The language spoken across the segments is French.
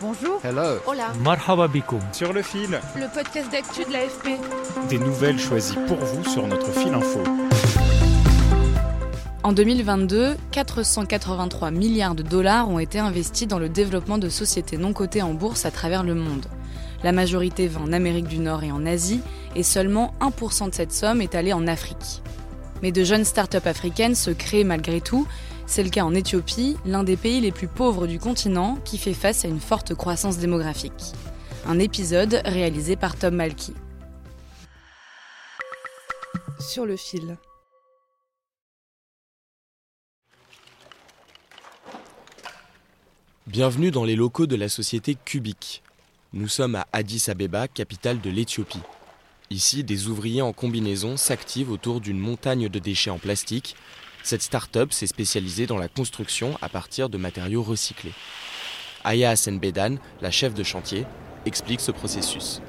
Bonjour. Hello. Hola. Marhaba bikoum. Sur le fil, Le podcast d'actu de l'AFP. des nouvelles choisies pour vous sur notre fil info. En 2022, 483 milliards de dollars ont été investis dans le développement de sociétés non cotées en bourse à travers le monde. La majorité va en Amérique du Nord et en Asie, et seulement 1% de cette somme est allée en Afrique. Mais de jeunes start-up africaines se créent malgré tout. C'est le cas en Éthiopie, l'un des pays les plus pauvres du continent, qui fait face à une forte croissance démographique. Un épisode réalisé par Tom Malky. Sur le fil. Bienvenue dans les locaux de la société Cubic. Nous sommes à Addis Abeba, capitale de l'Éthiopie. Ici, des ouvriers en combinaison s'activent autour d'une montagne de déchets en plastique. Cette start-up s'est spécialisée dans la construction à partir de matériaux recyclés. Aya Hassan Bedan, la chef de chantier, explique ce processus.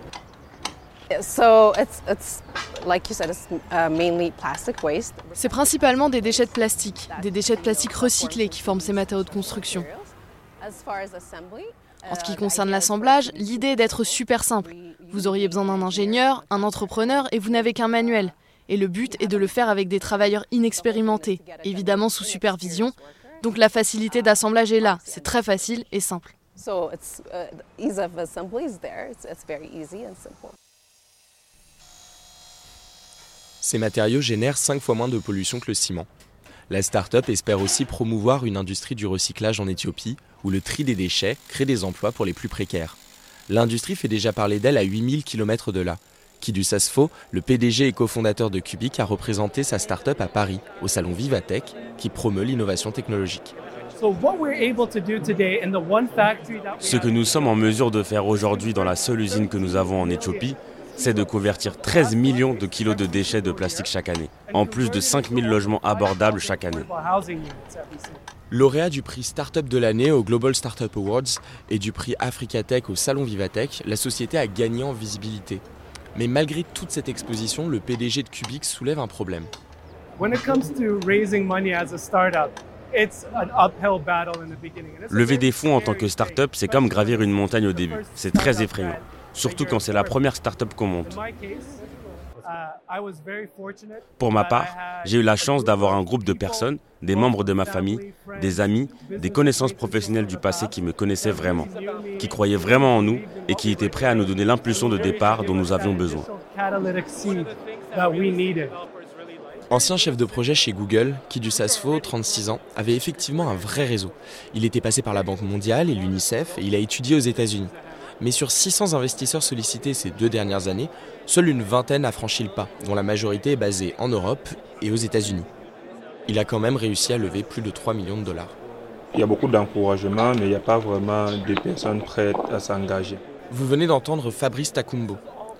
So it's it's like you said, it's uh, mainly plastic waste. C'est principalement des déchets de plastique, des déchets de plastique recyclés qui forment ces matériaux de construction. En ce qui uh, concerne l'assemblage, l'idée est d'être super simple. Vous auriez besoin d'un ingénieur, un entrepreneur et vous n'avez qu'un manuel. Et le but est de le faire avec des travailleurs inexpérimentés, évidemment sous supervision. Donc la facilité d'assemblage est là, c'est très facile et simple. So it's the ease of assembly is there. It's, it's very easy and simple. Ces matériaux génèrent 5 fois moins de pollution que le ciment. La start-up espère aussi promouvoir une industrie du recyclage en Éthiopie, où le tri des déchets crée des emplois pour les plus précaires. L'industrie fait déjà parler d'elle à 8000 km de là. Kidu Sasfo, le PDG et cofondateur de Cubic, a représenté sa start-up à Paris, au salon Vivatech, qui promeut l'innovation technologique. Ce que nous sommes en mesure de faire aujourd'hui dans la seule usine que nous avons en Éthiopie, c'est de convertir 13 millions de kilos de déchets de plastique chaque année, en plus de 5000 logements abordables chaque année. Lauréat du prix Startup de l'année au Global Startup Awards et du prix Africa Tech au Salon Vivatech, la société a gagné en visibilité. Mais malgré toute cette exposition, le PDG de Cubic soulève un problème. Lever des fonds en tant que start-up, c'est comme gravir une montagne au début. C'est très effrayant, surtout quand c'est la première start-up qu'on monte. Pour ma part, j'ai eu la chance d'avoir un groupe de personnes, des membres de ma famille, des amis, des connaissances professionnelles du passé qui me connaissaient vraiment, qui croyaient vraiment en nous et qui étaient prêts à nous donner l'impulsion de départ dont nous avions besoin. Ancien chef de projet chez Google, Kidu Sasfo, 36 ans, avait effectivement un vrai réseau. Il était passé par la Banque mondiale et l'UNICEF et il a étudié aux États-Unis. Mais sur 600 investisseurs sollicités ces deux dernières années, seule une vingtaine a franchi le pas, dont la majorité est basée en Europe et aux États-Unis. Il a quand même réussi à lever plus de 3 millions de dollars. Il y a beaucoup d'encouragement, mais il n'y a pas vraiment de personnes prêtes à s'engager. Vous venez d'entendre Fabrice Takumbo.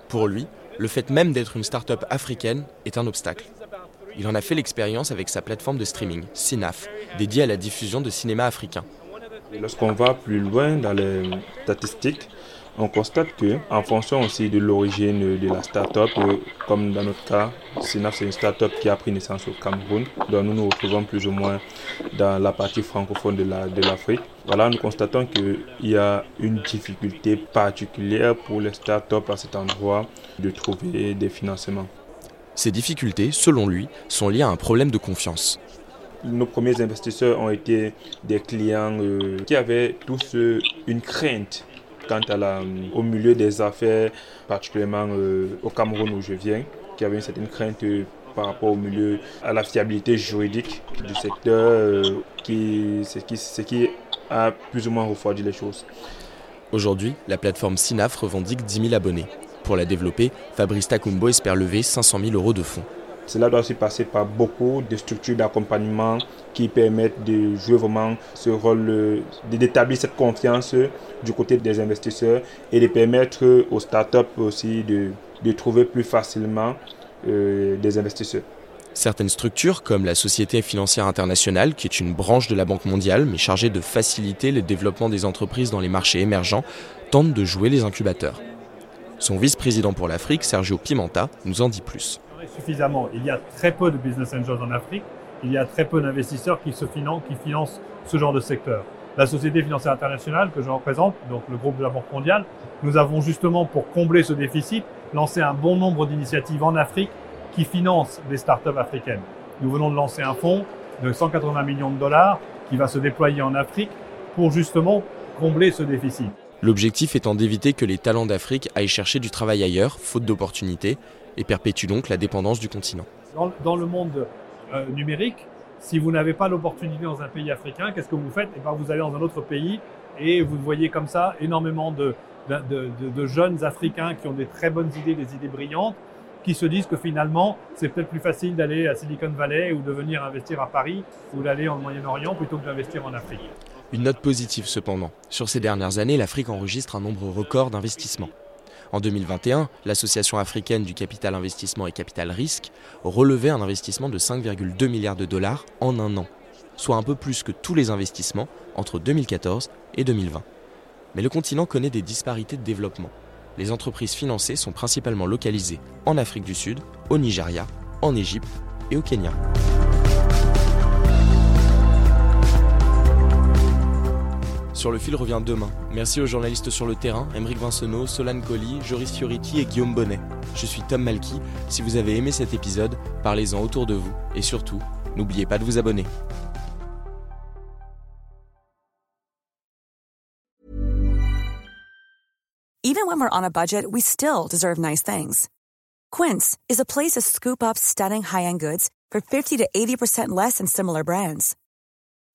Pour lui, le fait même d'être une start-up africaine est un obstacle. Il en a fait l'expérience avec sa plateforme de streaming, Sinaf, dédiée à la diffusion de cinéma africain. Lorsqu'on va plus loin dans les statistiques, on constate que, en fonction aussi de l'origine de la start-up, euh, comme dans notre cas, Sinaf c'est une start-up qui a pris naissance au Cameroun, donc nous nous retrouvons plus ou moins dans la partie francophone de l'Afrique. voilà, nous constatons qu'il y a une difficulté particulière pour les start-up à cet endroit de trouver des financements. Ces difficultés, selon lui, sont liées à un problème de confiance. Nos premiers investisseurs ont été des clients euh, qui avaient tous euh, une crainte quant à la, au milieu des affaires, particulièrement euh, au Cameroun où je viens, qui avaient une certaine crainte euh, par rapport au milieu, à la fiabilité juridique du secteur, euh, qui, ce, qui, ce qui a plus ou moins refroidi les choses. Aujourd'hui, la plateforme Sinaf revendique 10 000 abonnés. Pour la développer, Fabrice Takumbo espère lever 500 000 euros de fonds. Cela doit aussi passer par beaucoup de structures d'accompagnement qui permettent de jouer vraiment ce rôle, d'établir cette confiance du côté des investisseurs et de permettre aux startups aussi de, de trouver plus facilement des investisseurs. Certaines structures, comme la Société financière internationale, qui est une branche de la Banque mondiale, mais chargée de faciliter le développement des entreprises dans les marchés émergents, tentent de jouer les incubateurs. Son vice-président pour l'Afrique, Sergio Pimenta, nous en dit plus. Suffisamment. Il y a très peu de business angels en Afrique. Il y a très peu d'investisseurs qui, financent, qui financent ce genre de secteur. La Société financière internationale que je représente, donc le groupe de la Banque mondiale, nous avons justement pour combler ce déficit lancé un bon nombre d'initiatives en Afrique qui finance les startups africaines. Nous venons de lancer un fonds de 180 millions de dollars qui va se déployer en Afrique pour justement combler ce déficit. L'objectif étant d'éviter que les talents d'Afrique aillent chercher du travail ailleurs, faute d'opportunités, et perpétue donc la dépendance du continent. Dans, le monde euh, numérique, si vous n'avez pas l'opportunité dans un pays africain, qu'est-ce que vous faites? Eh bien, Vous allez dans un autre pays et vous voyez comme ça énormément de, de jeunes Africains qui ont des très bonnes idées, des idées brillantes, qui se disent que finalement, c'est peut-être plus facile d'aller à Silicon Valley ou de venir investir à Paris ou d'aller en Moyen-Orient plutôt que d'investir en Afrique. Une note positive cependant. Sur ces dernières années, l'Afrique enregistre un nombre record d'investissements. En 2021, l'Association africaine du capital investissement et capital risque relevait un investissement de 5,2 milliards de dollars en un an, soit un peu plus que tous les investissements entre 2014 et 2020. Mais le continent connaît des disparités de développement les entreprises financées sont principalement localisées en Afrique du Sud, au Nigeria, en Égypte et au Kenya. Sur le fil revient demain. Merci aux journalistes sur le terrain, Émeric Vincenot, Solane Colli, Joris Fioriti et Guillaume Bonnet. Je suis Tom Malky. Si vous avez aimé cet épisode, parlez-en autour de vous et surtout, n'oubliez pas de vous abonner. Even when we're on a budget, we still deserve nice things. Quince is a place to scoop up stunning high-end goods for 50 to 80% less than similar brands.